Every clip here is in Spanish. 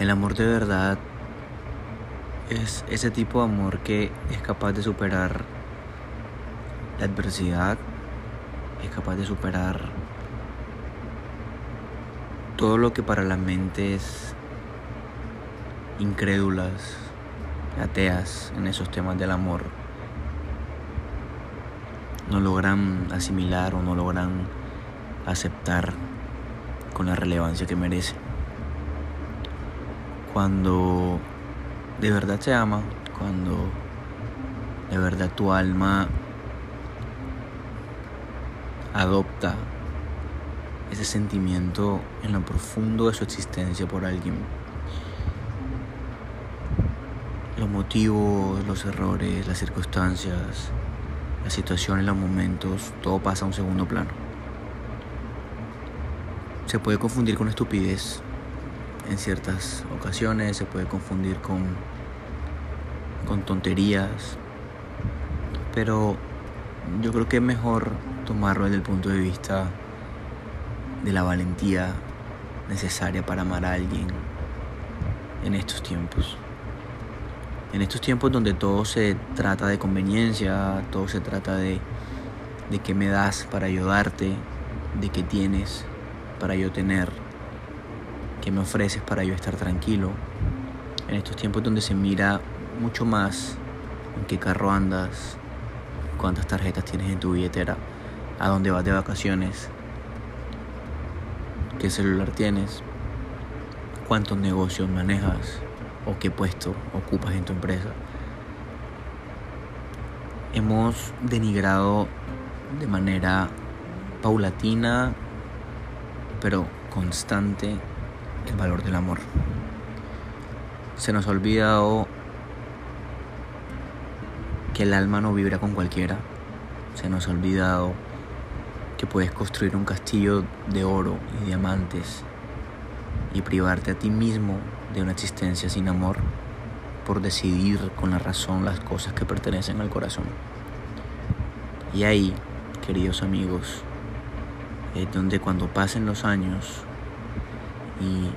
El amor de verdad es ese tipo de amor que es capaz de superar la adversidad, es capaz de superar todo lo que para las mentes incrédulas, ateas en esos temas del amor no logran asimilar o no logran aceptar con la relevancia que merece. Cuando de verdad te ama, cuando de verdad tu alma adopta ese sentimiento en lo profundo de su existencia por alguien. Los motivos, los errores, las circunstancias, las situaciones, los momentos, todo pasa a un segundo plano. Se puede confundir con estupidez en ciertas ocasiones, se puede confundir con, con tonterías, pero yo creo que es mejor tomarlo desde el punto de vista de la valentía necesaria para amar a alguien en estos tiempos. En estos tiempos donde todo se trata de conveniencia, todo se trata de, de qué me das para ayudarte, de qué tienes para yo tener, qué me ofreces para yo estar tranquilo. En estos tiempos donde se mira mucho más en qué carro andas, cuántas tarjetas tienes en tu billetera, a dónde vas de vacaciones, qué celular tienes, cuántos negocios manejas o qué puesto ocupas en tu empresa. Hemos denigrado de manera paulatina pero constante el valor del amor. Se nos ha olvidado que el alma no vibra con cualquiera. Se nos ha olvidado que puedes construir un castillo de oro y diamantes y privarte a ti mismo de una existencia sin amor por decidir con la razón las cosas que pertenecen al corazón. Y ahí, queridos amigos, es donde cuando pasen los años y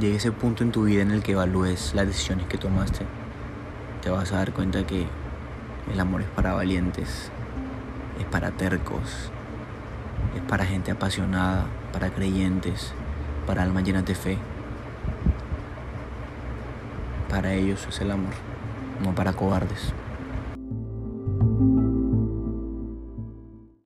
llegue ese punto en tu vida en el que evalúes las decisiones que tomaste, te vas a dar cuenta que el amor es para valientes, es para tercos, es para gente apasionada, para creyentes, para almas llenas de fe. Para ellos es el amor, no para cobardes.